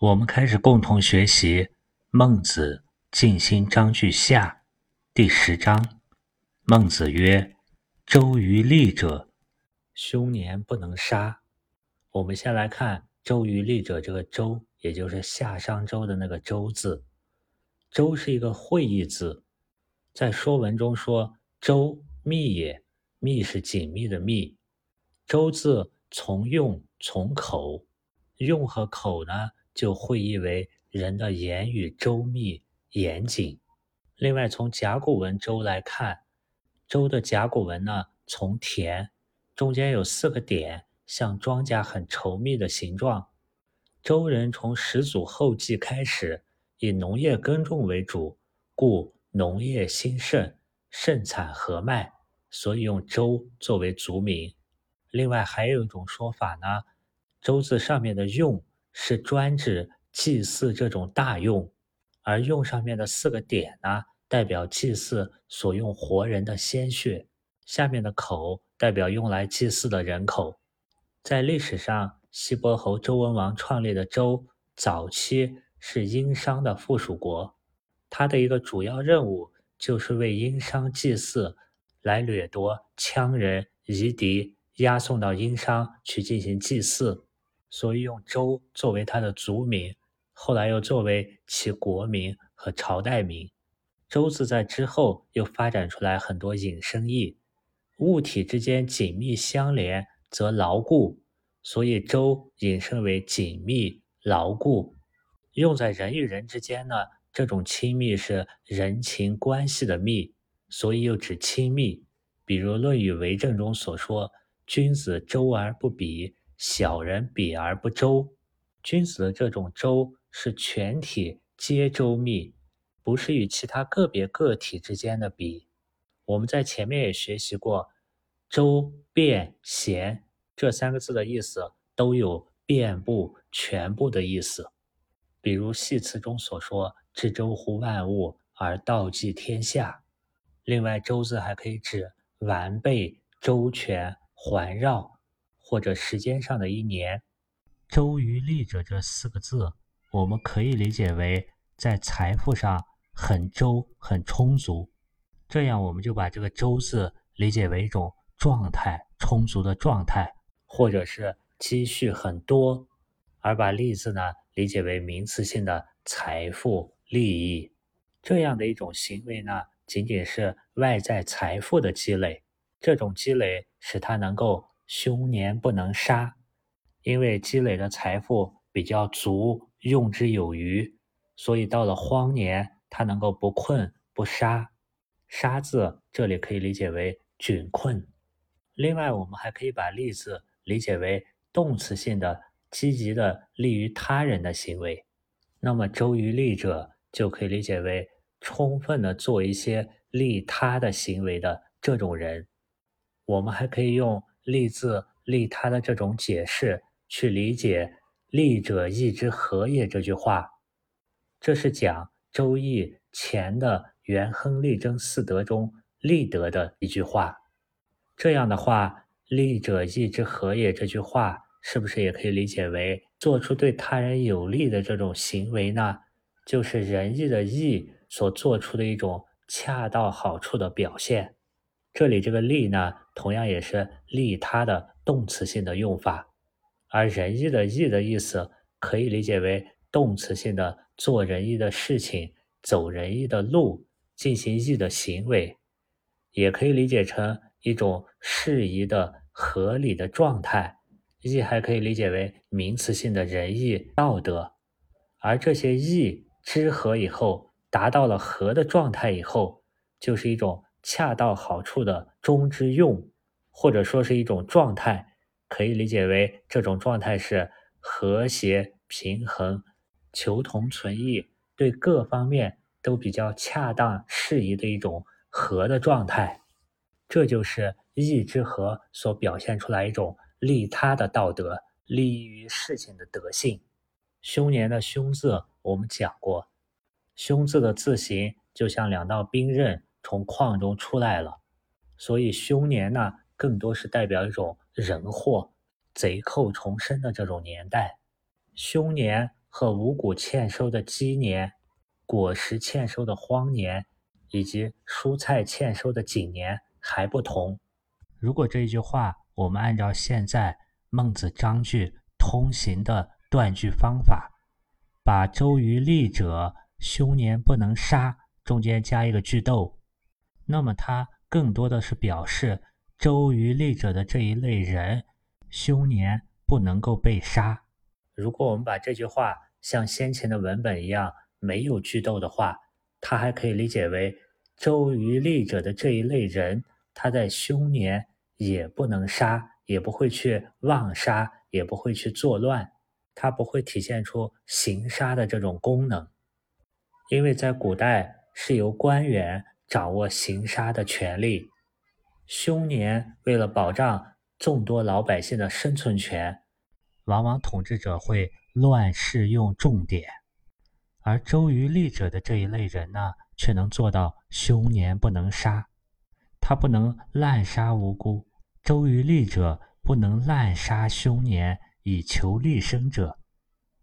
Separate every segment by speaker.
Speaker 1: 我们开始共同学习《孟子尽心章句下》第十章。孟子曰：“周于利者，凶年不能杀。”我们先来看“周于利者”这个“周”，也就是夏商周的那个“周”字。“周”是一个会意字，在《说文》中说：“周密也，密是紧密的密。”“周”字从用，从口，用和口呢？就会意为人的言语周密严谨。另外，从甲骨文“周”来看，“周”的甲骨文呢，从田，中间有四个点，像庄稼很稠密的形状。周人从始祖后继开始，以农业耕种为主，故农业兴盛，盛产禾麦，所以用“周”作为族名。另外，还有一种说法呢，“周”字上面的“用”。是专指祭祀这种大用，而用上面的四个点呢，代表祭祀所用活人的鲜血；下面的口代表用来祭祀的人口。在历史上，西伯侯周文王创立的周，早期是殷商的附属国，他的一个主要任务就是为殷商祭祀，来掠夺羌人、夷狄，押送到殷商去进行祭祀。所以用周作为他的族名，后来又作为其国名和朝代名。周字在之后又发展出来很多引申义，物体之间紧密相连则牢固，所以周引申为紧密牢固。用在人与人之间呢，这种亲密是人情关系的密，所以又指亲密。比如《论语为政》中所说：“君子周而不比。”小人比而不周，君子的这种周是全体皆周密，不是与其他个别个体之间的比。我们在前面也学习过，周遍贤这三个字的意思都有遍布、全部的意思。比如系辞中所说：“知周乎万物而道济天下。”另外，周字还可以指完备、周全、环绕。或者时间上的一年，周于利者这四个字，我们可以理解为在财富上很周很充足。这样我们就把这个周字理解为一种状态，充足的状态，或者是积蓄很多，而把利字呢理解为名词性的财富利益。这样的一种行为呢，仅仅是外在财富的积累，这种积累使他能够。凶年不能杀，因为积累的财富比较足，用之有余，所以到了荒年，他能够不困不杀。杀字这里可以理解为窘困。另外，我们还可以把利字理解为动词性的积极的利于他人的行为。那么周于利者，就可以理解为充分的做一些利他的行为的这种人。我们还可以用。利字利他的这种解释，去理解“利者义之和也”这句话，这是讲《周易》前的元亨利贞四德中利德的一句话。这样的话，“利者义之和也”这句话，是不是也可以理解为做出对他人有利的这种行为呢？就是仁义的义所做出的一种恰到好处的表现。这里这个利呢，同样也是利他的动词性的用法，而仁义的义的意思可以理解为动词性的做仁义的事情、走仁义的路、进行义的行为，也可以理解成一种适宜的、合理的状态。义还可以理解为名词性的仁义道德，而这些义知和以后，达到了和的状态以后，就是一种。恰到好处的中之用，或者说是一种状态，可以理解为这种状态是和谐平衡、求同存异，对各方面都比较恰当适宜的一种和的状态。这就是义之和所表现出来一种利他的道德、利于事情的德性。凶年的凶字，我们讲过，凶字的字形就像两道兵刃。从矿中出来了，所以凶年呢，更多是代表一种人祸、贼寇丛生的这种年代。凶年和五谷欠收的鸡年、果实欠收的荒年，以及蔬菜欠收的景年还不同。如果这一句话我们按照现在孟子章句通行的断句方法，把“周于利者，凶年不能杀”中间加一个句逗，那么它更多的是表示周瑜立者的这一类人，凶年不能够被杀。如果我们把这句话像先前的文本一样没有句逗的话，它还可以理解为周瑜立者的这一类人，他在凶年也不能杀，也不会去妄杀，也不会去作乱，他不会体现出行杀的这种功能，因为在古代是由官员掌握行杀的权利，凶年为了保障众多老百姓的生存权。往往统治者会乱世用重典，而周于利者的这一类人呢，却能做到凶年不能杀，他不能滥杀无辜。周于利者不能滥杀凶年以求利生者，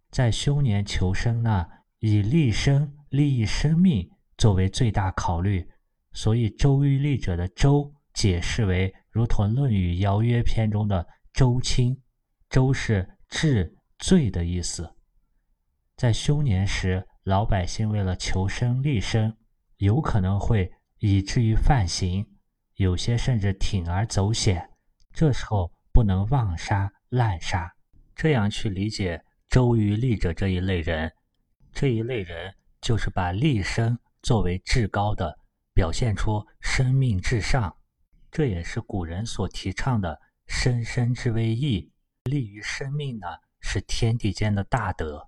Speaker 1: 在凶年求生呢，以利生、利益生命作为最大考虑，所以周于利者的周解释为如同《论语邀约篇》中的周卿。周是治罪的意思，在凶年时，老百姓为了求生立身，有可能会以至于犯刑，有些甚至铤而走险。这时候不能妄杀滥杀，这样去理解周于利者这一类人，这一类人就是把立身作为至高的，表现出生命至上。这也是古人所提倡的“生生之为义”。利于生命呢，是天地间的大德。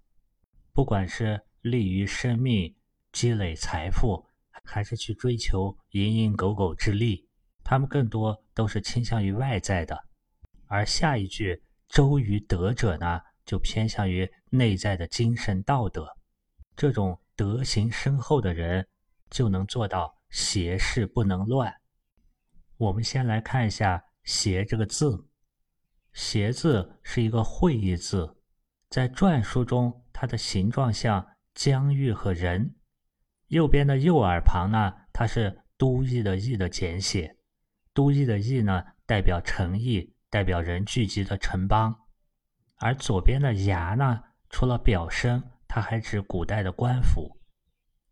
Speaker 1: 不管是利于生命、积累财富，还是去追求蝇营狗苟之利，他们更多都是倾向于外在的。而下一句“周于德者”呢，就偏向于内在的精神道德。这种德行深厚的人，就能做到邪事不能乱。我们先来看一下“邪”这个字。邪字是一个会意字，在篆书中，它的形状像疆域和人。右边的右耳旁呢，它是都邑的邑的简写。都邑的邑呢，代表城邑，代表人聚集的城邦。而左边的牙呢，除了表声，它还指古代的官府。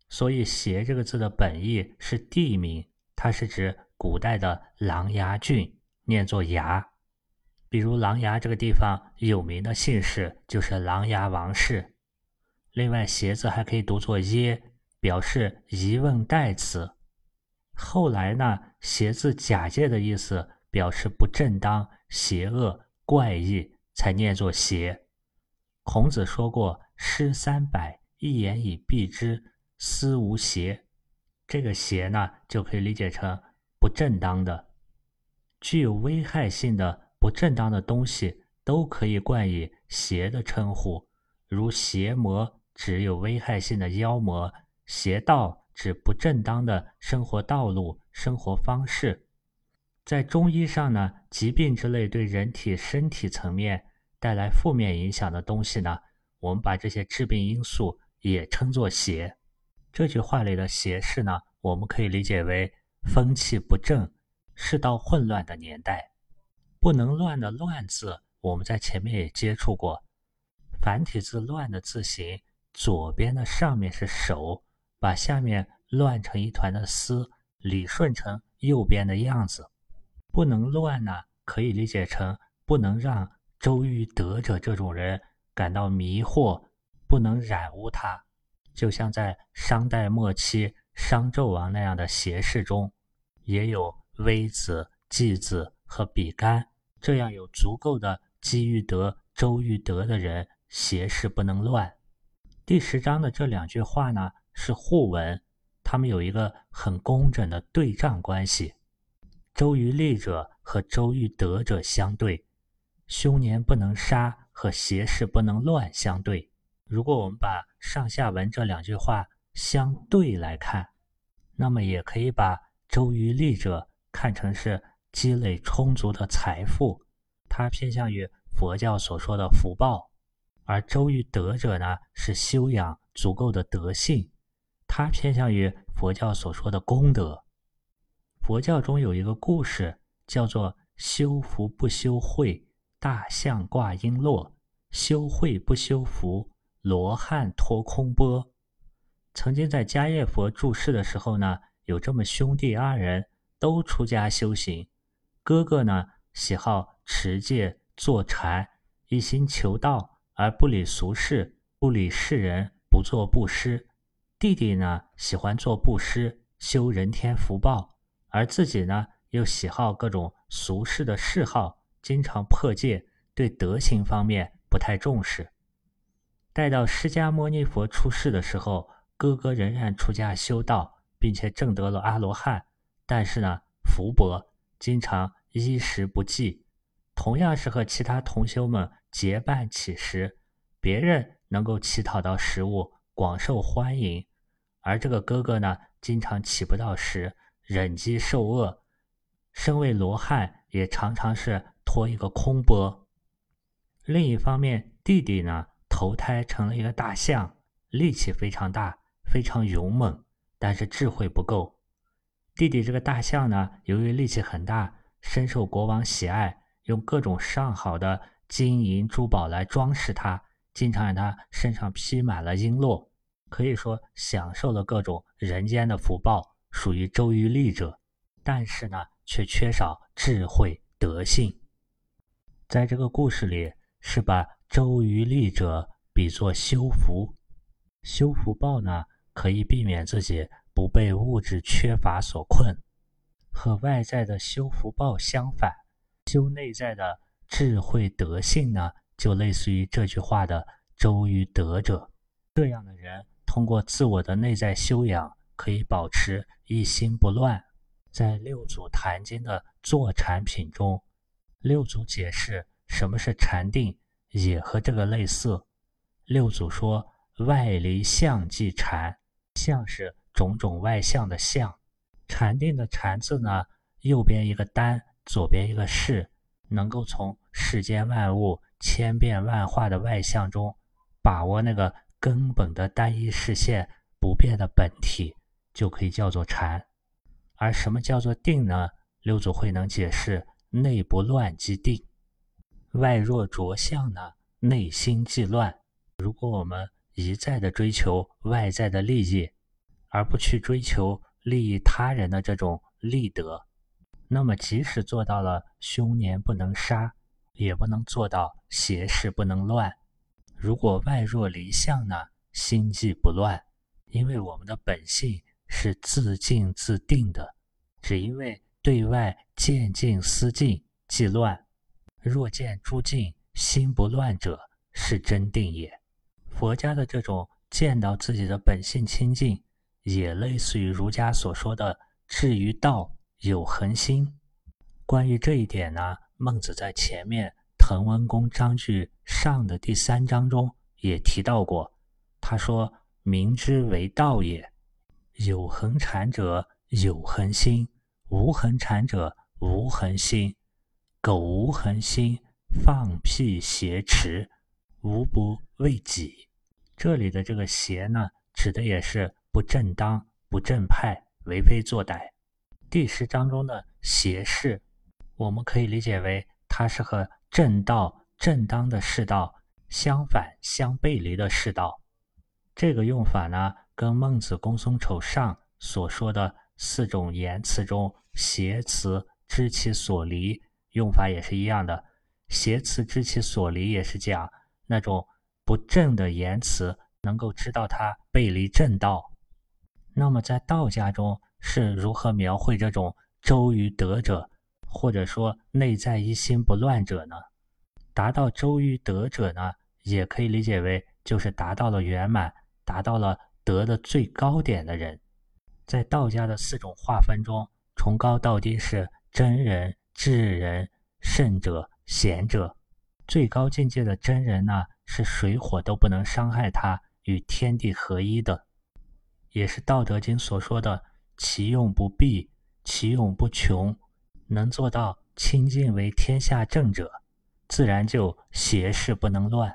Speaker 1: 所以邪这个字的本意是地名，它是指古代的琅琊郡，念作牙。比如琅琊这个地方有名的姓氏就是琅琊王氏。另外，鞋字还可以读作耶，表示疑问代词。后来呢，鞋字假借的意思，表示不正当、邪恶、怪异，才念作邪。孔子说过：“诗三百，一言以蔽之，思无邪。”这个邪呢，就可以理解成不正当的、具有危害性的。不正当的东西都可以冠以邪的称呼，如邪魔指有危害性的妖魔，邪道指不正当的生活道路、生活方式。在中医上呢，疾病之类对人体身体层面带来负面影响的东西呢，我们把这些致病因素也称作邪。这句话里的邪事呢，我们可以理解为风气不正、世道混乱的年代。不能乱的“乱”字，我们在前面也接触过。繁体字“乱”的字形，左边的上面是手，把下面乱成一团的丝理顺成右边的样子。不能乱呢，可以理解成不能让周瑜德者这种人感到迷惑，不能染污他。就像在商代末期商纣王那样的邪事中，也有微子、季子和比干。这样有足够的机遇德周瑜德的人，邪事不能乱。第十章的这两句话呢是互文，他们有一个很工整的对仗关系。周瑜利者和周瑜德者相对，凶年不能杀和邪事不能乱相对。如果我们把上下文这两句话相对来看，那么也可以把周瑜利者看成是。积累充足的财富，它偏向于佛教所说的福报；而周于德者呢，是修养足够的德性，它偏向于佛教所说的功德。佛教中有一个故事，叫做“修福不修慧，大象挂璎珞；修慧不修福，罗汉托空钵。”曾经在迦叶佛住世的时候呢，有这么兄弟二人，都出家修行。哥哥呢，喜好持戒坐禅，一心求道，而不理俗事，不理世人，不做布施。弟弟呢，喜欢做布施，修人天福报，而自己呢，又喜好各种俗世的嗜好，经常破戒，对德行方面不太重视。待到释迦牟尼佛出世的时候，哥哥仍然出家修道，并且证得了阿罗汉，但是呢，福薄，经常衣食不济。同样是和其他同修们结伴乞食，别人能够乞讨到食物，广受欢迎，而这个哥哥呢，经常乞不到食，忍饥受饿。身为罗汉，也常常是托一个空钵。另一方面，弟弟呢，投胎成了一个大象，力气非常大。非常勇猛，但是智慧不够。弟弟这个大象呢，由于力气很大，深受国王喜爱，用各种上好的金银珠宝来装饰它，经常让它身上披满了璎珞，可以说享受了各种人间的福报，属于周瑜力者。但是呢，却缺少智慧德性。在这个故事里，是把周瑜利者比作修福，修福报呢？可以避免自己不被物质缺乏所困，和外在的修福报相反，修内在的智慧德性呢，就类似于这句话的周于德者。这样的人通过自我的内在修养，可以保持一心不乱。在六祖坛经的坐禅品中，六祖解释什么是禅定，也和这个类似。六祖说：“外离相即禅。”相是种种外相的相，禅定的禅字呢，右边一个单，左边一个士，能够从世间万物千变万化的外相中，把握那个根本的单一视线不变的本体，就可以叫做禅。而什么叫做定呢？六祖慧能解释：内不乱即定，外若着相呢，内心即乱。如果我们一再的追求外在的利益，而不去追求利益他人的这种利德，那么即使做到了凶年不能杀，也不能做到邪事不能乱。如果外若离相呢，心即不乱，因为我们的本性是自静自定的，只因为对外见静思静即乱。若见诸境心不乱者，是真定也。佛家的这种见到自己的本性清净，也类似于儒家所说的“至于道有恒心”。关于这一点呢，孟子在前面《滕文公章句上》的第三章中也提到过。他说：“明之为道也，有恒产者有恒心，无恒产者无恒心。苟无恒心，放屁挟持，无不为己。”这里的这个“邪”呢，指的也是不正当、不正派、为非作歹。第十章中的“邪事”，我们可以理解为它是和正道、正当的世道相反、相背离的世道。这个用法呢，跟孟子《公孙丑上》所说的四种言辞中“邪辞知其所离”用法也是一样的。“邪辞知其所离”也是讲那种。不正的言辞，能够知道它背离正道。那么在道家中是如何描绘这种周于德者，或者说内在一心不乱者呢？达到周于德者呢，也可以理解为就是达到了圆满，达到了德的最高点的人。在道家的四种划分中，从高到低是真人、智人、圣者、贤者。最高境界的真人呢？是水火都不能伤害他，与天地合一的，也是《道德经》所说的“其用不弊，其用不穷”。能做到清净为天下正者，自然就邪事不能乱。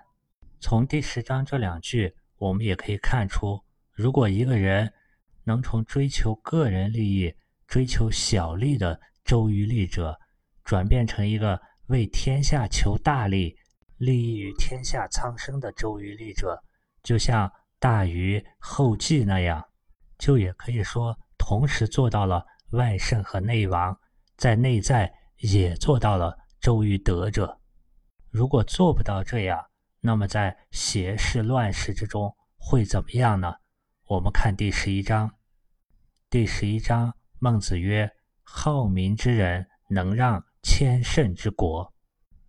Speaker 1: 从第十章这两句，我们也可以看出，如果一个人能从追求个人利益、追求小利的周瑜利者，转变成一个为天下求大利、利益于天下苍生的周瑜利者，就像大禹后稷那样，就也可以说同时做到了外圣和内王，在内在也做到了周瑜德者。如果做不到这样，那么在邪事乱世之中会怎么样呢？我们看第十一章。第十一章，孟子曰：“好民之人，能让。”千乘之国，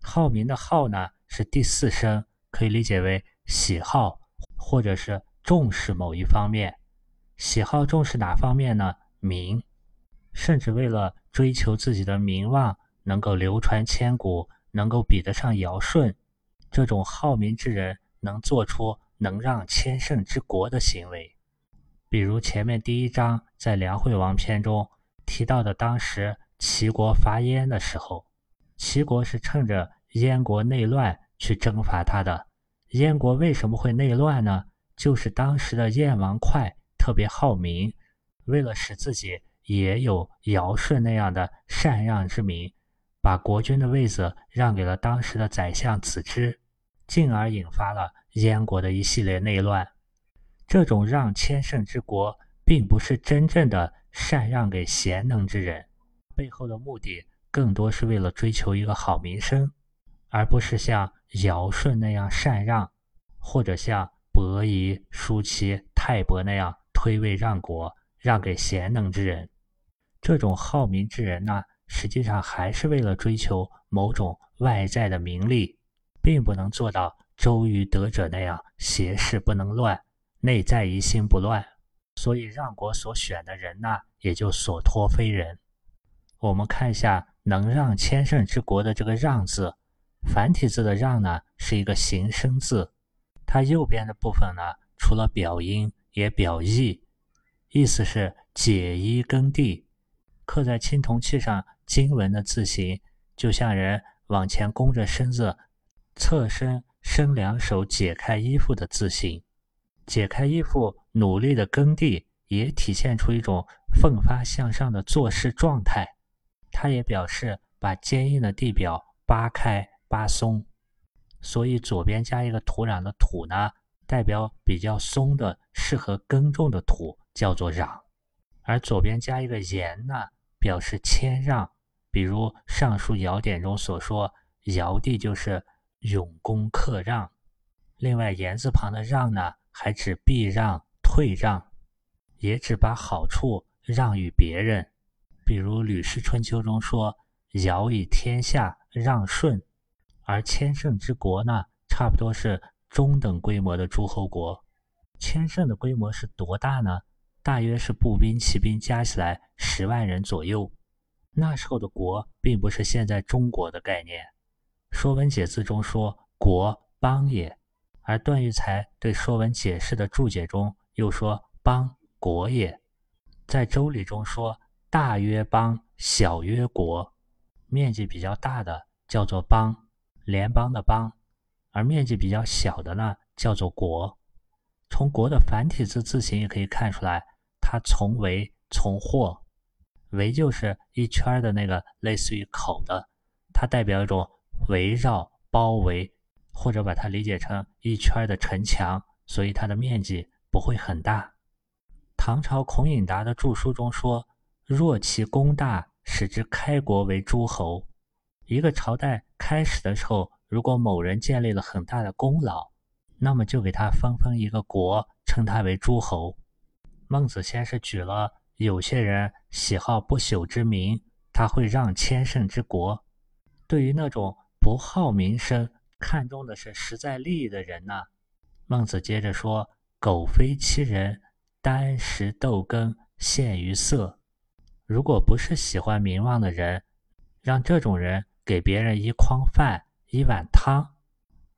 Speaker 1: 好民的好呢是第四声，可以理解为喜好或者是重视某一方面。喜好重视哪方面呢？名，甚至为了追求自己的名望，能够流传千古，能够比得上尧舜，这种好民之人能做出能让千乘之国的行为。比如前面第一章在梁惠王篇中提到的，当时。齐国伐燕的时候，齐国是趁着燕国内乱去征伐他的。燕国为什么会内乱呢？就是当时的燕王哙特别好民，为了使自己也有尧舜那样的禅让之名，把国君的位子让给了当时的宰相子之，进而引发了燕国的一系列内乱。这种让千乘之国，并不是真正的禅让给贤能之人。背后的目的更多是为了追求一个好名声，而不是像尧舜那样禅让，或者像伯夷、叔齐、泰伯那样推位让国，让给贤能之人。这种好名之人呢，实际上还是为了追求某种外在的名利，并不能做到周瑜得者那样邪事不能乱，内在疑心不乱。所以让国所选的人呢，也就所托非人。我们看一下“能让千乘之国”的这个“让”字，繁体字的“让”呢是一个形声字，它右边的部分呢，除了表音也表意，意思是解衣耕地。刻在青铜器上经文的字形，就像人往前弓着身子，侧身伸两手解开衣服的字形。解开衣服，努力的耕地，也体现出一种奋发向上的做事状态。它也表示把坚硬的地表扒开、扒松，所以左边加一个土壤的“土”呢，代表比较松的、适合耕种的土，叫做壤；而左边加一个“言”呢，表示谦让。比如《尚书尧典》中所说，尧帝就是永恭克让。另外，“言”字旁的“让”呢，还指避让、退让，也指把好处让与别人。比如《吕氏春秋》中说：“尧以天下让舜，而千乘之国呢，差不多是中等规模的诸侯国。千乘的规模是多大呢？大约是步兵、骑兵加起来十万人左右。那时候的国，并不是现在中国的概念。《说文解字》中说：‘国，邦也。’而段玉裁对《说文解释》的注解中又说：‘邦，国也。’在《周礼》中说。”大曰邦，小曰国。面积比较大的叫做邦，联邦的邦；而面积比较小的呢，叫做国。从“国”的繁体字字形也可以看出来，它从围从或，围就是一圈的那个类似于口的，它代表一种围绕、包围，或者把它理解成一圈的城墙，所以它的面积不会很大。唐朝孔颖达的著书中说。若其功大，使之开国为诸侯。一个朝代开始的时候，如果某人建立了很大的功劳，那么就给他分封一个国，称他为诸侯。孟子先是举了有些人喜好不朽之名，他会让千乘之国。对于那种不好名声、看重的是实在利益的人呢，孟子接着说：“苟非其人，箪食豆羹，陷于色。”如果不是喜欢名望的人，让这种人给别人一筐饭、一碗汤，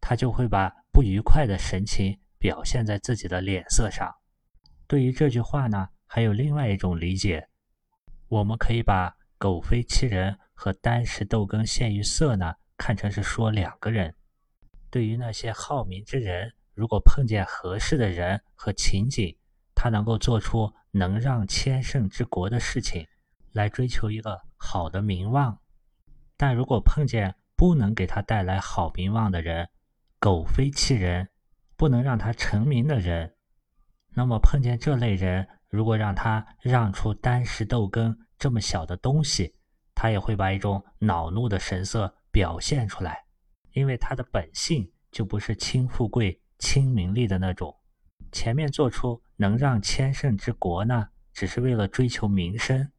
Speaker 1: 他就会把不愉快的神情表现在自己的脸色上。对于这句话呢，还有另外一种理解，我们可以把“苟非其人”和“箪食豆羹陷于色”呢看成是说两个人。对于那些好名之人，如果碰见合适的人和情景，他能够做出能让千乘之国的事情，来追求一个好的名望；但如果碰见不能给他带来好名望的人，狗非其人，不能让他成名的人，那么碰见这类人，如果让他让出丹石豆根这么小的东西，他也会把一种恼怒的神色表现出来，因为他的本性就不是轻富贵、轻名利的那种。前面做出能让千乘之国呢，只是为了追求名声。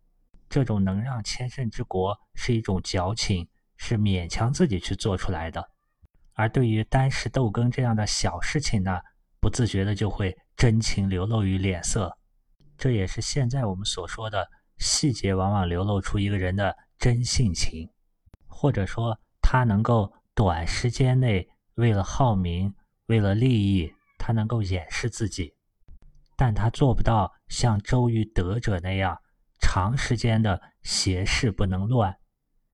Speaker 1: 这种能让千乘之国是一种矫情，是勉强自己去做出来的。而对于单食豆羹这样的小事情呢，不自觉的就会真情流露于脸色。这也是现在我们所说的细节，往往流露出一个人的真性情，或者说他能够短时间内为了好名，为了利益。他能够掩饰自己，但他做不到像周瑜得者那样长时间的邪事不能乱，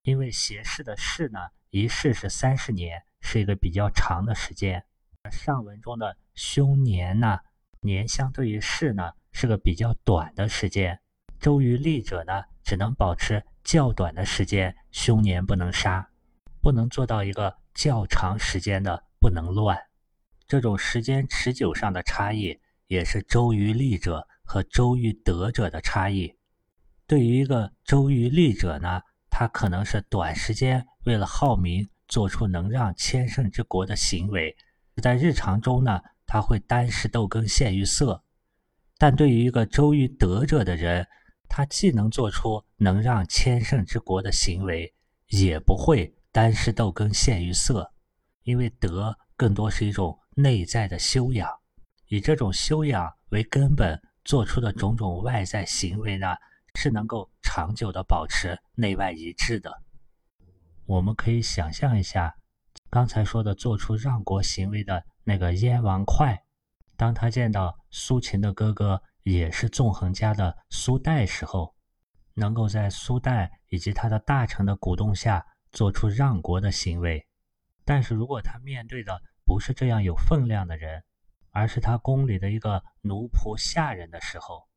Speaker 1: 因为邪事的事呢，一视是三十年，是一个比较长的时间。上文中的凶年呢，年相对于视呢，是个比较短的时间。周瑜立者呢，只能保持较短的时间，凶年不能杀，不能做到一个较长时间的不能乱。这种时间持久上的差异，也是周瑜立者和周瑜得者的差异。对于一个周瑜立者呢，他可能是短时间为了好名，做出能让千乘之国的行为；在日常中呢，他会单食豆羹陷于色。但对于一个周瑜得者的人，他既能做出能让千乘之国的行为，也不会单食豆羹陷于色，因为德更多是一种。内在的修养，以这种修养为根本做出的种种外在行为呢，是能够长久的保持内外一致的。我们可以想象一下，刚才说的做出让国行为的那个燕王哙，当他见到苏秦的哥哥也是纵横家的苏代时候，能够在苏代以及他的大臣的鼓动下做出让国的行为，但是如果他面对的，不是这样有分量的人，而是他宫里的一个奴仆下人的时候，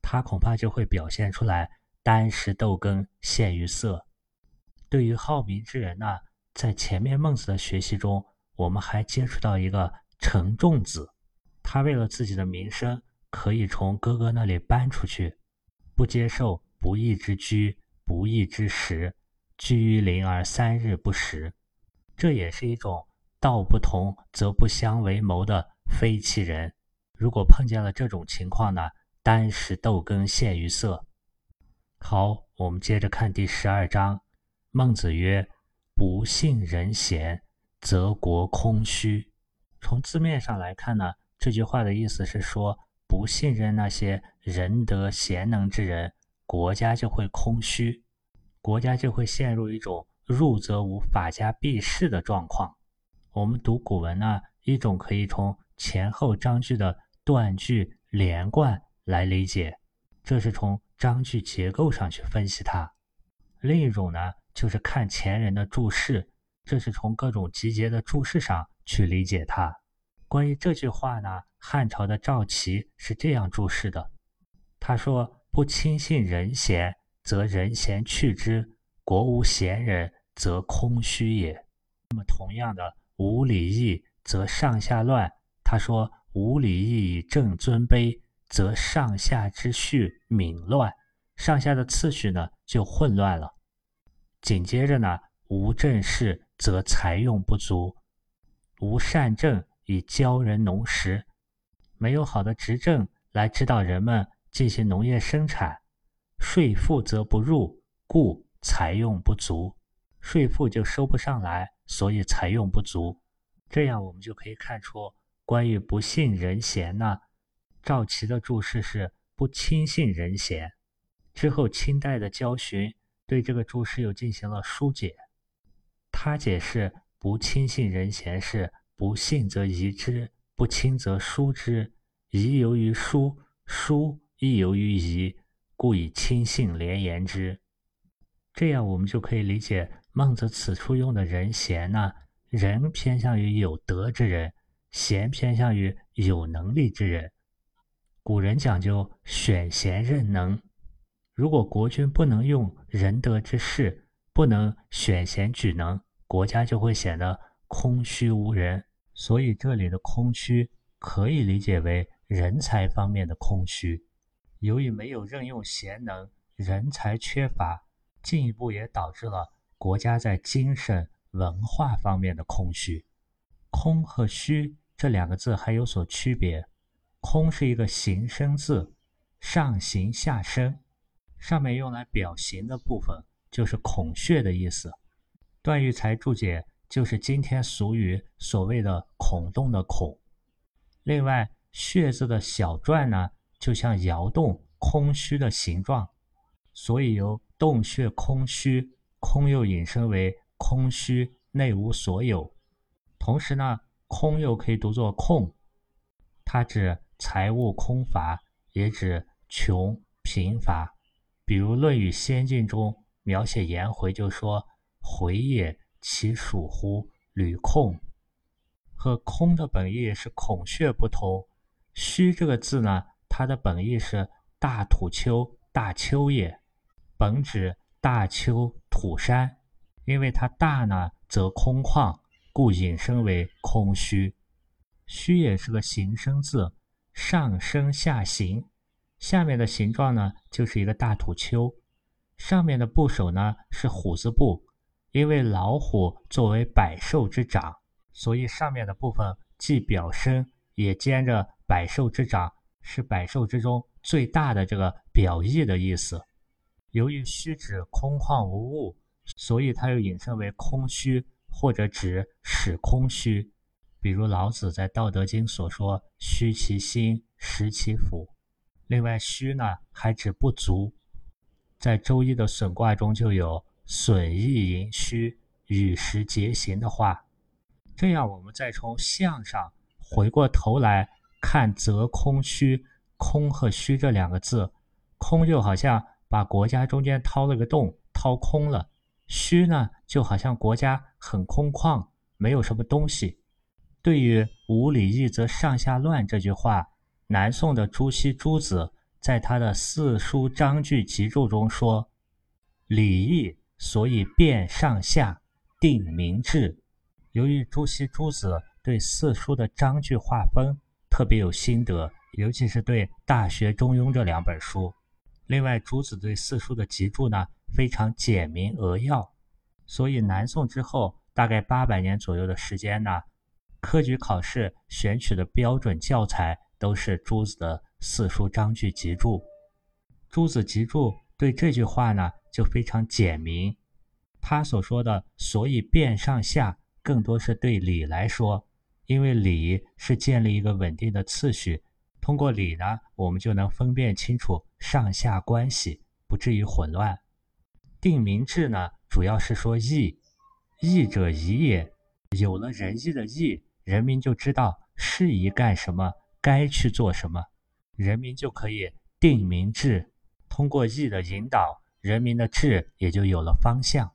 Speaker 1: 他恐怕就会表现出来单食豆羹陷于色。对于好名之人呢，在前面孟子的学习中，我们还接触到一个陈仲子，他为了自己的名声，可以从哥哥那里搬出去，不接受不义之居、不义之食，居于邻而三日不食，这也是一种。道不同则不相为谋的非其人，如果碰见了这种情况呢？单食豆羹陷于色。好，我们接着看第十二章。孟子曰：“不信人贤，则国空虚。”从字面上来看呢，这句话的意思是说，不信任那些仁德贤能之人，国家就会空虚，国家就会陷入一种入则无，法家必失的状况。我们读古文呢，一种可以从前后章句的断句连贯来理解，这是从章句结构上去分析它；另一种呢，就是看前人的注释，这是从各种集结的注释上去理解它。关于这句话呢，汉朝的赵岐是这样注释的：他说，不轻信人贤，则人贤去之；国无贤人，则空虚也。那么同样的。无礼义，则上下乱。他说：“无礼义以正尊卑，则上下之序敏乱，上下的次序呢就混乱了。”紧接着呢，无正事，则财用不足；无善政以教人农时，没有好的执政来指导人们进行农业生产，税赋则不入，故财用不足，税赋就收不上来。所以财用不足，这样我们就可以看出，关于不信人贤呢，赵岐的注释是不轻信人贤。之后清代的焦循对这个注释又进行了疏解，他解释不轻信人贤是不信则疑之，不轻则疏之，疑由于疏，疏亦由于疑，故以亲信连言之。这样我们就可以理解。孟子此处用的人贤呢，仁偏向于有德之人，贤偏向于有能力之人。古人讲究选贤任能，如果国君不能用仁德之士，不能选贤举能，国家就会显得空虚无人。所以这里的空虚可以理解为人才方面的空虚。由于没有任用贤能，人才缺乏，进一步也导致了国家在精神文化方面的空虚。空和虚这两个字还有所区别。空是一个形声字，上形下声，上面用来表形的部分就是孔穴的意思。段玉裁注解就是今天俗语所谓的孔洞的孔。另外，穴字的小篆呢，就像窑洞空虚的形状，所以由洞穴空虚，空又引申为空虚内无所有。同时呢，空又可以读作空，它指。财物空乏，也指穷贫乏。比如《论语先进》中描写颜回就说：“回也，其属乎？履空。”和空的本意是孔穴不同。虚这个字呢，它的本意是大土丘、大丘也，本指大丘土山。因为它大呢，则空旷，故引申为空虚。虚也是个形声字。上升下行，下面的形状呢就是一个大土丘，上面的部首呢是虎字部，因为老虎作为百兽之长，所以上面的部分既表身，也兼着百兽之长，是百兽之中最大的这个表意的意思。由于虚指空旷无物，所以它又引申为空虚，或者指使空虚。比如老子在《道德经》所说：“虚其心，实其腹。”另外，虚呢还指不足。在《周易》的损卦中就有“损益盈虚，与时偕行”的话。这样，我们再从象上回过头来看“则空虚”，“空”和“虚”这两个字，“空”就好像把国家中间掏了个洞，掏空了；“虚”呢，就好像国家很空旷，没有什么东西。对于“无礼义则上下乱”这句话，南宋的朱熹朱子在他的《四书章句集注》中说：“礼义所以辨上下，定民治。”由于朱熹朱子对四书的章句划分特别有心得，尤其是对《大学》《中庸》这两本书。另外，朱子对四书的集注呢非常简明扼要，所以南宋之后大概八百年左右的时间呢。科举考试选取的标准教材都是朱子的四书章句集注。朱子集注对这句话呢就非常简明。他所说的“所以辨上下”，更多是对礼来说，因为礼是建立一个稳定的次序。通过礼呢，我们就能分辨清楚上下关系，不至于混乱。定民治呢，主要是说义，义者宜也。有了仁义的义。人民就知道适宜干什么，该去做什么，人民就可以定民治。通过义的引导，人民的治也就有了方向。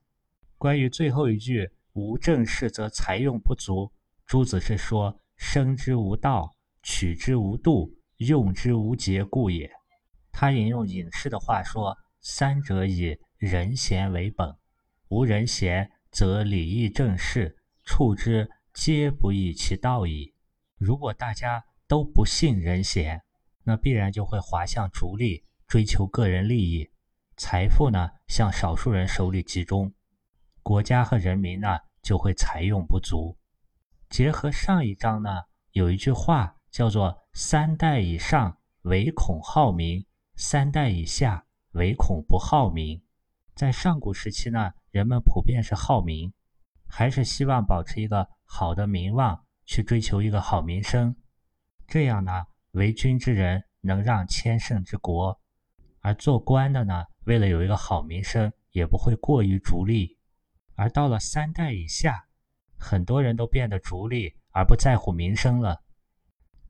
Speaker 1: 关于最后一句“无正事则财用不足”，朱子是说：“生之无道，取之无度，用之无节故也。”他引用隐士的话说：“三者以人贤为本，无人贤，则礼义正事处之。”皆不以其道矣。如果大家都不信人贤，那必然就会滑向逐利，追求个人利益，财富呢向少数人手里集中，国家和人民呢就会财用不足。结合上一章呢，有一句话叫做“三代以上唯恐好民，三代以下唯恐不好民”。在上古时期呢，人们普遍是好民，还是希望保持一个。好的名望，去追求一个好名声，这样呢，为君之人能让千乘之国；而做官的呢，为了有一个好名声，也不会过于逐利。而到了三代以下，很多人都变得逐利，而不在乎名声了。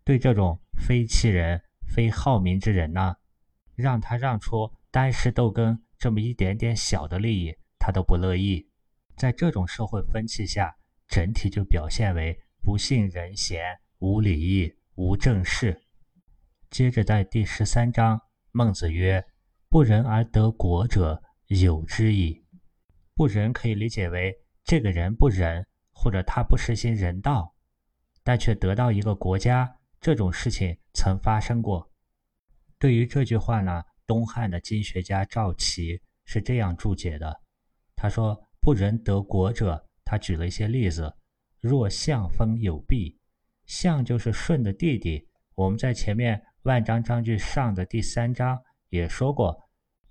Speaker 1: 对这种非欺人、非好名之人呢，让他让出单是豆根这么一点点小的利益，他都不乐意。在这种社会风气下，整体就表现为不信人贤，无礼义，无正事。接着在第十三章，孟子曰：“不仁而得国者，有之矣。”不仁可以理解为这个人不仁，或者他不实行人道，但却得到一个国家，这种事情曾发生过。对于这句话呢，东汉的经学家赵岐是这样注解的：“他说，不仁得国者，他举了一些例子，若相封有弊，相就是舜的弟弟。我们在前面。”万章章句上的第三章也说过，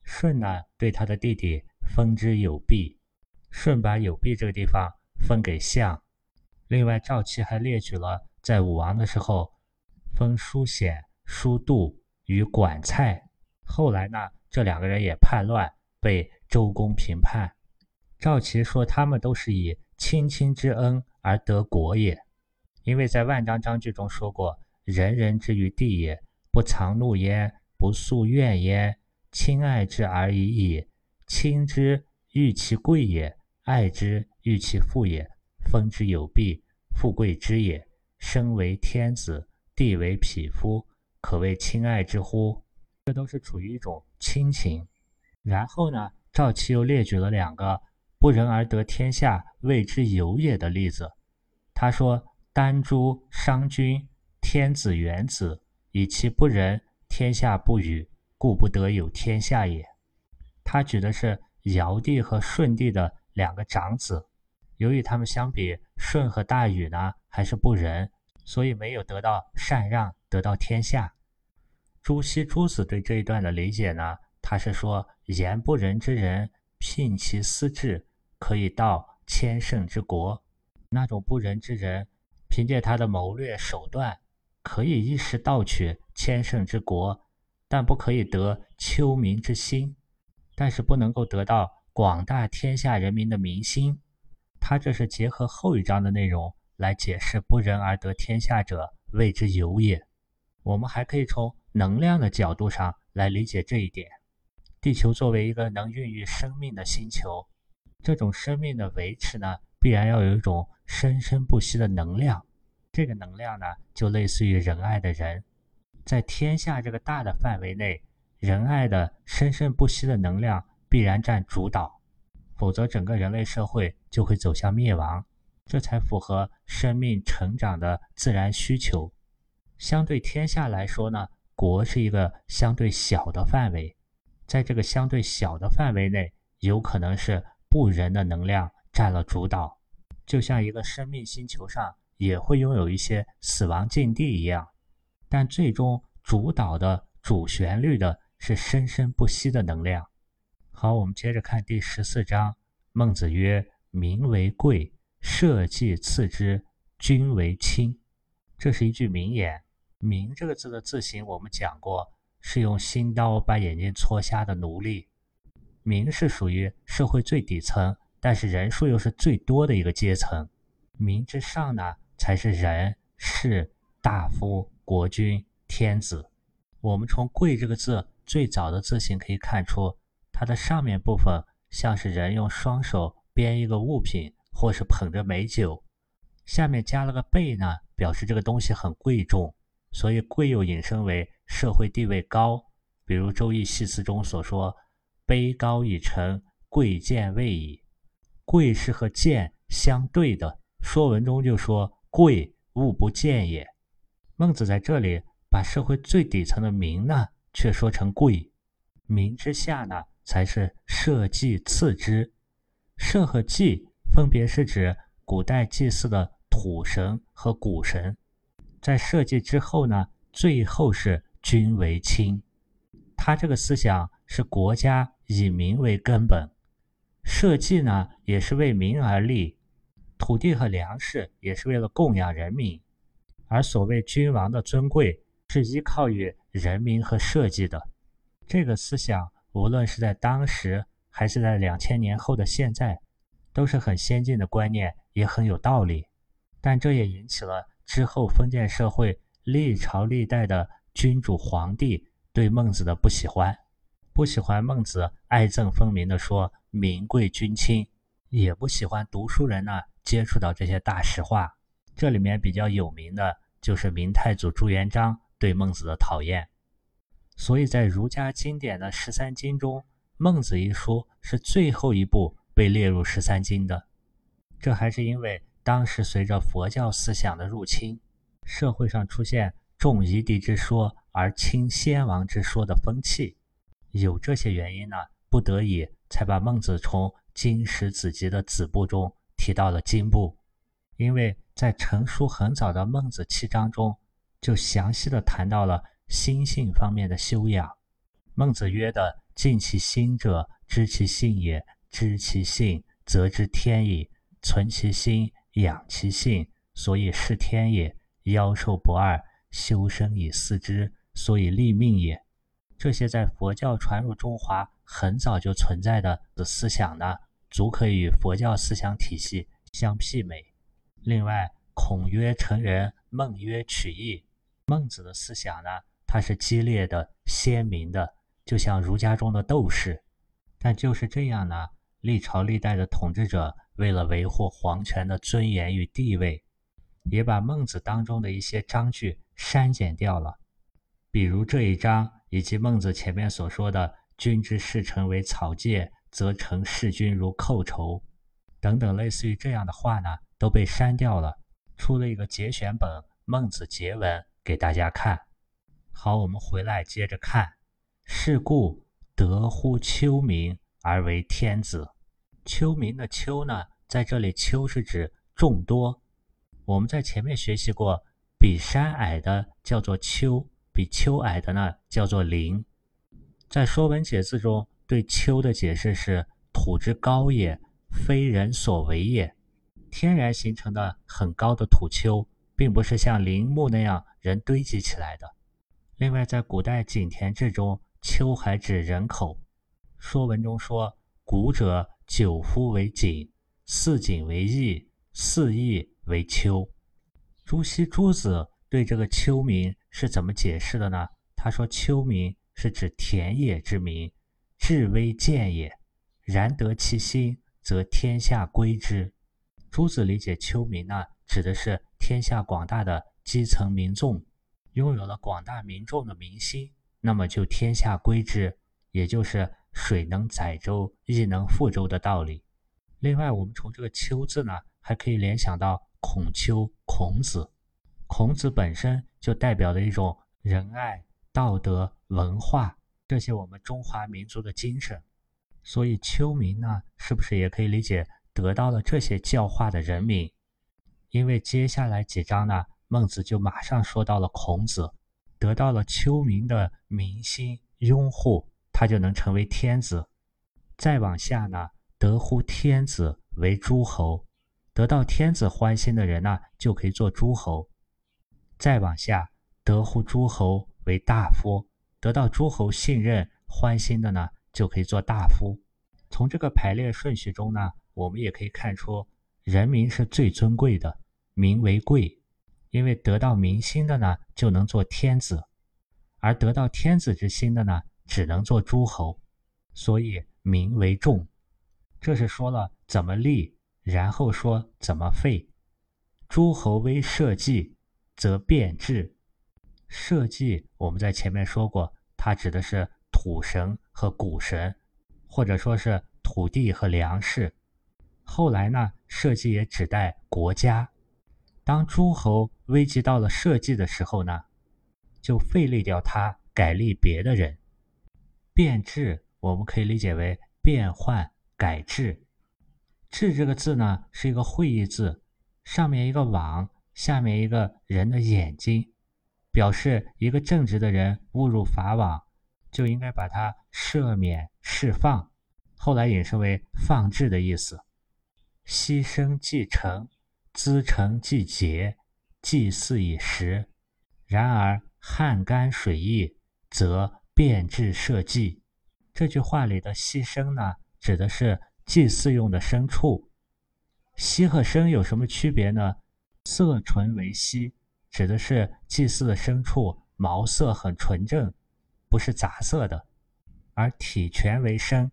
Speaker 1: 舜呢对他的弟弟封之有弊，舜把有弊这个地方分给相。另外，赵齐还列举了在武王的时候封叔显、叔度与管蔡。后来呢，这两个人也叛乱，被周公平叛。赵齐说他们都是以亲亲之恩而得国也，因为在万章章句中说过，人人之于地也。不藏怒焉，不诉怨焉，亲爱之而已矣。亲之欲其贵也，爱之欲其富也。封之有弊，富贵之也。身为天子，地为匹夫，可谓亲爱之乎？这都是处于一种亲情。然后呢，赵齐又列举了两个不仁而得天下，谓之有也的例子。他说：丹朱、商君，天子元子。以其不仁，天下不与，故不得有天下也。他指的是尧帝和舜帝的两个长子，由于他们相比舜和大禹呢还是不仁，所以没有得到禅让，得到天下。朱熹朱子对这一段的理解呢，他是说：言不仁之人，聘其私志，可以到千乘之国。那种不仁之人，凭借他的谋略手段。可以一时盗取千乘之国，但不可以得丘民之心，但是不能够得到广大天下人民的民心。他这是结合后一章的内容来解释“不仁而得天下者，谓之有也”。我们还可以从能量的角度上来理解这一点。地球作为一个能孕育生命的星球，这种生命的维持呢，必然要有一种生生不息的能量。这个能量呢，就类似于仁爱的人，在天下这个大的范围内，仁爱的生生不息的能量必然占主导，否则整个人类社会就会走向灭亡。这才符合生命成长的自然需求。相对天下来说呢，国是一个相对小的范围，在这个相对小的范围内，有可能是不仁的能量占了主导，就像一个生命星球上。也会拥有一些死亡境地一样，但最终主导的主旋律的是生生不息的能量。好，我们接着看第十四章。孟子曰：“民为贵，社稷次之，君为轻。”这是一句名言。“民”这个字的字形我们讲过，是用新刀把眼睛戳瞎的奴隶。民是属于社会最底层，但是人数又是最多的一个阶层。民之上呢？才是人、士、大夫、国君、天子。我们从“贵”这个字最早的字形可以看出，它的上面部分像是人用双手编一个物品，或是捧着美酒；下面加了个“贝”呢，表示这个东西很贵重。所以“贵”又引申为社会地位高。比如《周易》系辞中所说：“卑高以成，贵贱位矣。”贵是和贱相对的，《说文》中就说。贵物不贱也。孟子在这里把社会最底层的民呢，却说成贵，民之下呢，才是社稷次之。社和稷分别是指古代祭祀的土神和谷神，在社稷之后呢，最后是君为轻。他这个思想是国家以民为根本，社稷呢也是为民而立。土地和粮食也是为了供养人民，而所谓君王的尊贵是依靠于人民和社稷的。这个思想，无论是在当时还是在两千年后的现在，都是很先进的观念，也很有道理。但这也引起了之后封建社会历朝历代的君主皇帝对孟子的不喜欢，不喜欢孟子爱憎分明的说“民贵君轻”，也不喜欢读书人呢。接触到这些大实话。这里面比较有名的就是明太祖朱元璋对孟子的讨厌。所以在儒家经典的十三经中，《孟子》一书是最后一部被列入十三经的。这还是因为当时随着佛教思想的入侵，社会上出现重夷狄之说而轻先王之说的风气，有这些原因呢，不得已才把孟子从经史子集的子部中提到了经部。因为在成书很早的《孟子七章》中，就详细的谈到了。心性方面的修养，孟子曰的“尽其心者，知其性也；知其性，则知天矣。存其心，养其性，所以事天也。妖兽不二，修身以四之，所以立命也。”这些在佛教传入中华很早就存在的思想呢，足可以与佛教思想体系相媲美。另外，孔曰成人，孟曰取义。孟子的思想呢？它是激烈的、鲜明的，就像儒家中的斗士。但就是这样呢，历朝历代的统治者为了维护皇权的尊严与地位，也把孟子当中的一些章句删减掉了。比如这一章，以及孟子前面所说的“君之视臣为草芥，则臣视君如寇仇”等等，类似于这样的话呢，都被删掉了，出了一个节选本《孟子节文》给大家看。好，我们回来接着看。是故得乎丘民而为天子。丘民的丘呢，在这里丘是指众多。我们在前面学习过，比山矮的叫做丘，比丘矮的呢叫做陵。在《说文解字》中，对丘的解释是：土之高也，非人所为也。天然形成的很高的土丘，并不是像陵墓那样人堆积起来的。另外，在古代井田制中，丘还指人口。说文中说：“古者九夫为井，四井为邑，四邑为丘。”朱熹朱子对这个丘名是怎么解释的呢？他说：“丘名是指田野之名，至微贱也。然得其心，则天下归之。”朱子理解丘名呢，指的是天下广大的基层民众。拥有了广大民众的民心，那么就天下归之，也就是水能载舟，亦能覆舟的道理。另外，我们从这个“丘”字呢，还可以联想到孔丘、孔子。孔子本身就代表了一种仁爱、道德、文化这些我们中华民族的精神。所以，丘民呢，是不是也可以理解得到了这些教化的人民？因为接下来几章呢？孟子就马上说到了孔子，得到了丘民的民心拥护，他就能成为天子。再往下呢，得乎天子为诸侯，得到天子欢心的人呢，就可以做诸侯。再往下，得乎诸侯为大夫，得到诸侯信任欢心的呢，就可以做大夫。从这个排列顺序中呢，我们也可以看出，人民是最尊贵的，民为贵。因为得到民心的呢，就能做天子；而得到天子之心的呢，只能做诸侯。所以民为重，这是说了怎么立，然后说怎么废。诸侯为社稷，则变质。社稷我们在前面说过，它指的是土神和谷神，或者说是土地和粮食。后来呢，社稷也指代国家。当诸侯危及到了社稷的时候呢，就废立掉他，改立别的人。变质，我们可以理解为变换、改制。制这个字呢，是一个会意字，上面一个网，下面一个人的眼睛，表示一个正直的人误入法网，就应该把他赦免、释放。后来引申为放置的意思。牺牲继承。资成既节，祭祀以时。然而旱干水溢，则变质社稷。这句话里的牺牲呢，指的是祭祀用的牲畜。牺和牲有什么区别呢？色纯为牺，指的是祭祀的牲畜毛色很纯正，不是杂色的；而体全为生，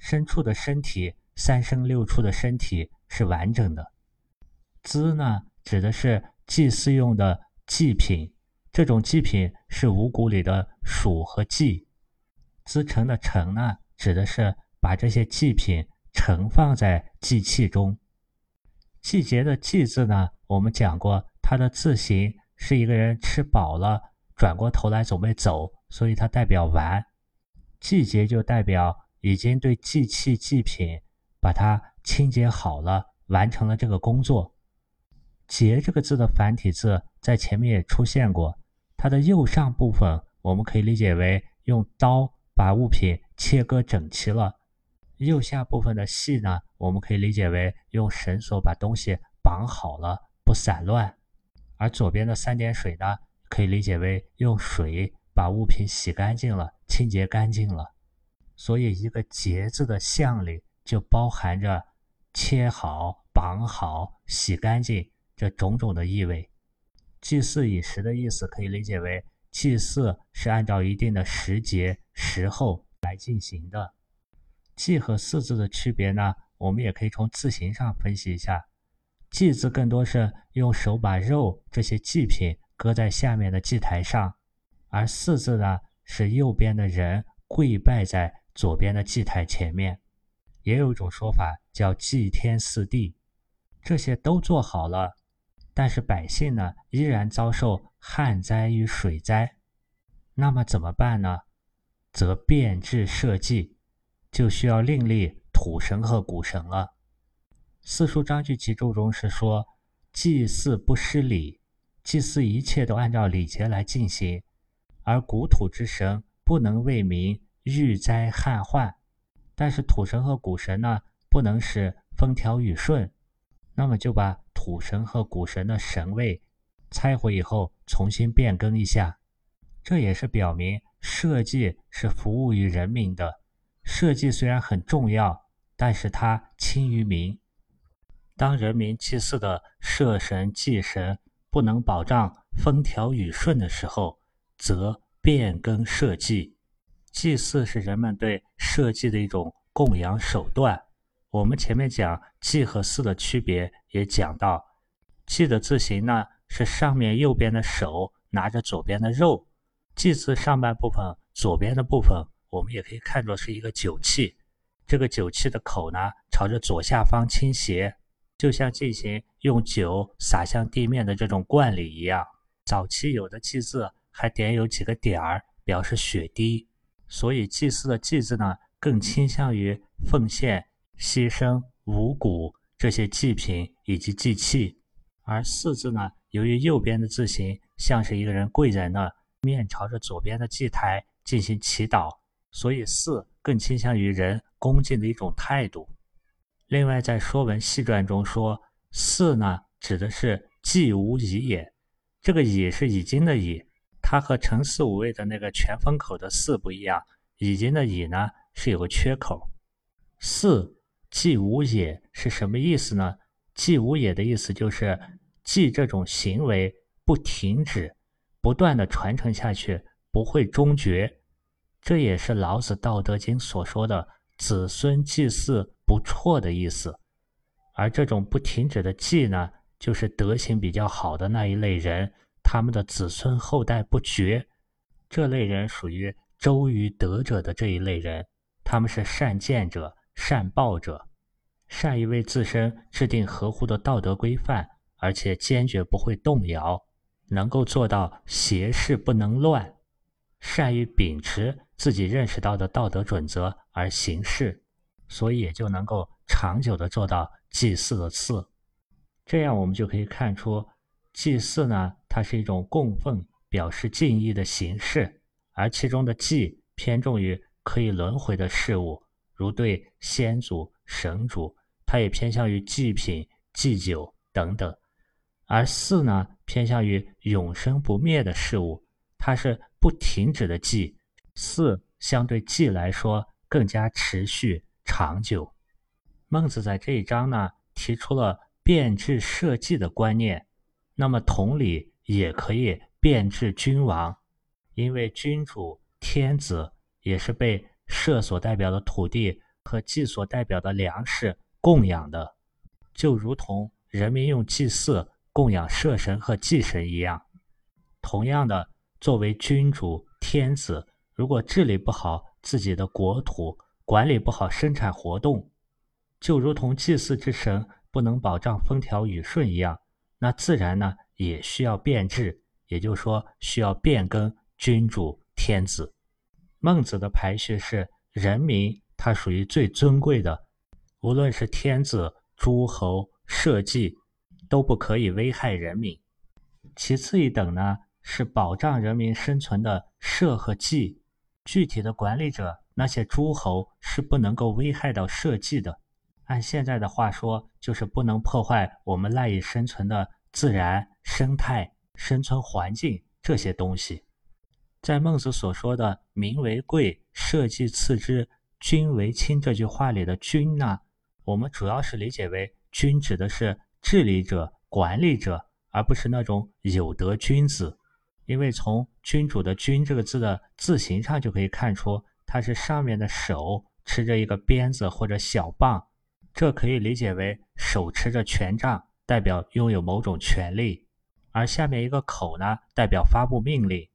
Speaker 1: 牲畜的身体三生六畜的身体是完整的。资呢，指的是祭祀用的祭品，这种祭品是五谷里的黍和稷。资成的成呢，指的是把这些祭品盛放在祭器中。季节的季字呢，我们讲过，它的字形是一个人吃饱了，转过头来准备走，所以它代表完。季节就代表已经对祭器祭品把它清洁好了，完成了这个工作。节这个字的繁体字在前面也出现过，它的右上部分我们可以理解为用刀把物品切割整齐了，右下部分的细呢，我们可以理解为用绳索把东西绑好了，不散乱。而左边的三点水呢，可以理解为用水把物品洗干净了。清洁干净了，所以一个“节”字的象里就包含着切好、绑好、洗干净这种种的意味。祭祀以时的意思可以理解为祭祀是按照一定的时节、时候来进行的。祭和祀字的区别呢，我们也可以从字形上分析一下。祭字更多是用手把肉这些祭品搁在下面的祭台上，而祀字呢？是右边的人跪拜在左边的祭台前面，也有一种说法叫祭天祀地，这些都做好了，但是百姓呢依然遭受旱灾与水灾，那么怎么办呢？则变质社稷，就需要另立土神和谷神了。四书章句集注中是说，祭祀不失礼，祭祀一切都按照礼节来进行。而谷土之神不能为民御灾旱患，但是土神和谷神呢，不能使风调雨顺，那么就把土神和谷神的神位拆毁以后重新变更一下。这也是表明社稷是服务于人民的。社稷虽然很重要，但是它轻于民。当人民祭祀的社神祭神不能保障风调雨顺的时候，则变更社稷，祭祀是人们对社稷的一种供养手段。我们前面讲祭和祀的区别，也讲到，祭的字形呢是上面右边的手拿着左边的肉，祭字上半部分左边的部分，我们也可以看作是一个酒器，这个酒器的口呢朝着左下方倾斜，就像进行用酒洒向地面的这种惯例一样。早期有的祭字。还点有几个点儿，表示血滴，所以祭祀的祭字呢，更倾向于奉献、牺牲五谷这些祭品以及祭器；而祀字呢，由于右边的字形像是一个人跪在那，面朝着左边的祭台进行祈祷，所以祀更倾向于人恭敬的一种态度。另外，在《说文细传》中说，祀呢指的是祭无已也，这个已是已经的已。它和陈四五位的那个全封口的“四”不一样，已经的“已”呢是有个缺口。四既无也是什么意思呢？既无也的意思就是既这种行为不停止，不断的传承下去，不会终绝。这也是老子《道德经》所说的“子孙祭祀不辍”的意思。而这种不停止的祭呢，就是德行比较好的那一类人。他们的子孙后代不绝，这类人属于周于德者的这一类人，他们是善见者、善报者，善于为自身制定合乎的道德规范，而且坚决不会动摇，能够做到邪事不能乱，善于秉持自己认识到的道德准则而行事，所以也就能够长久的做到祭祀的祀。这样我们就可以看出。祭祀呢，它是一种供奉、表示敬意的形式，而其中的祭偏重于可以轮回的事物，如对先祖、神主，它也偏向于祭品、祭酒等等；而祀呢，偏向于永生不灭的事物，它是不停止的祭。祀相对祭来说更加持续长久。孟子在这一章呢，提出了变质社稷的观念。那么，同理也可以变质君王，因为君主、天子也是被社所代表的土地和祭所代表的粮食供养的，就如同人民用祭祀供养社神和祭神一样。同样的，作为君主天子，如果治理不好自己的国土，管理不好生产活动，就如同祭祀之神不能保障风调雨顺一样，那自然呢也需要变质，也就是说需要变更君主天子。孟子的排序是：人民，它属于最尊贵的，无论是天子、诸侯、社稷，都不可以危害人民。其次一等呢？是保障人民生存的社和稷，具体的管理者那些诸侯是不能够危害到社稷的。按现在的话说，就是不能破坏我们赖以生存的自然生态、生存环境这些东西。在孟子所说的“民为贵，社稷次之，君为轻”这句话里的“君”呢，我们主要是理解为“君”指的是治理者、管理者，而不是那种有德君子。因为从君主的“君”这个字的字形上就可以看出，它是上面的手持着一个鞭子或者小棒，这可以理解为手持着权杖，代表拥有某种权利；而下面一个口呢，代表发布命令。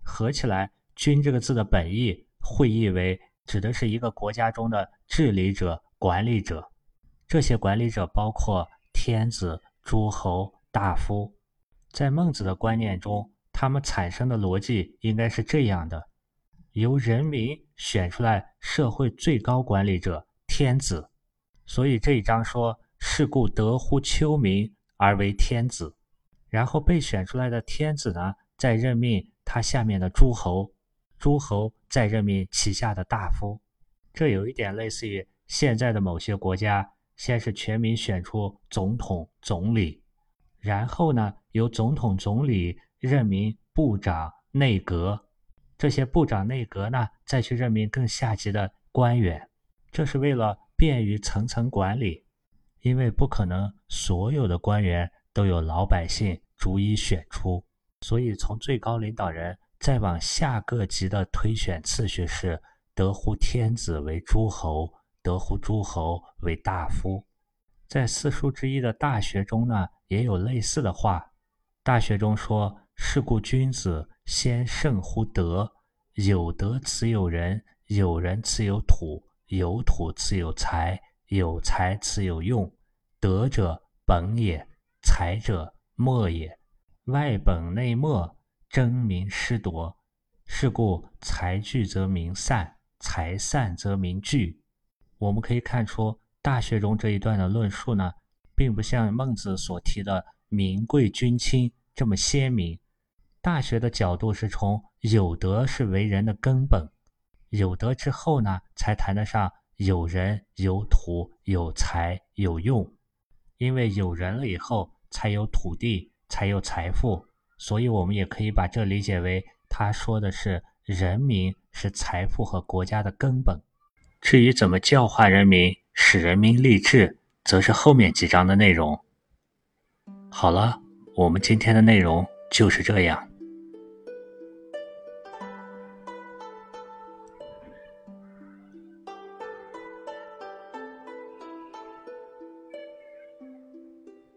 Speaker 1: 合起来，“君”这个字的本意会意为指的是一个国家中的治理者、管理者。这些管理者包括天子、诸侯、大夫。在孟子的观念中。他们产生的逻辑应该是这样的：由人民选出来社会最高管理者天子，所以这一章说“是故得乎丘民而为天子”。然后被选出来的天子呢，再任命他下面的诸侯，诸侯再任命旗下的大夫。这有一点类似于现在的某些国家，先是全民选出总统、总理，然后呢，由总统、总理。任命部长、内阁，这些部长、内阁呢，再去任命更下级的官员，这是为了便于层层管理。因为不可能所有的官员都有老百姓逐一选出，所以从最高领导人再往下各级的推选次序是：得乎天子为诸侯，得乎诸侯为大夫。在四书之一的《大学》中呢，也有类似的话，《大学》中说。是故君子先胜乎德，有德此有人，有人此有土，有土此有财，有财此有用。德者本也，财者末也。外本内末，争名失夺。是故财聚则民散，财散则民聚。我们可以看出，《大学》中这一段的论述呢，并不像孟子所提的“民贵君轻”这么鲜明。大学的角度是从有德是为人的根本，有德之后呢，才谈得上有人、有土、有财、有用。因为有人了以后，才有土地，才有财富，所以我们也可以把这理解为他说的是人民是财富和国家的根本。至于怎么教化人民，使人民立志，则是后面几章的内容。好了，我们今天的内容就是这样。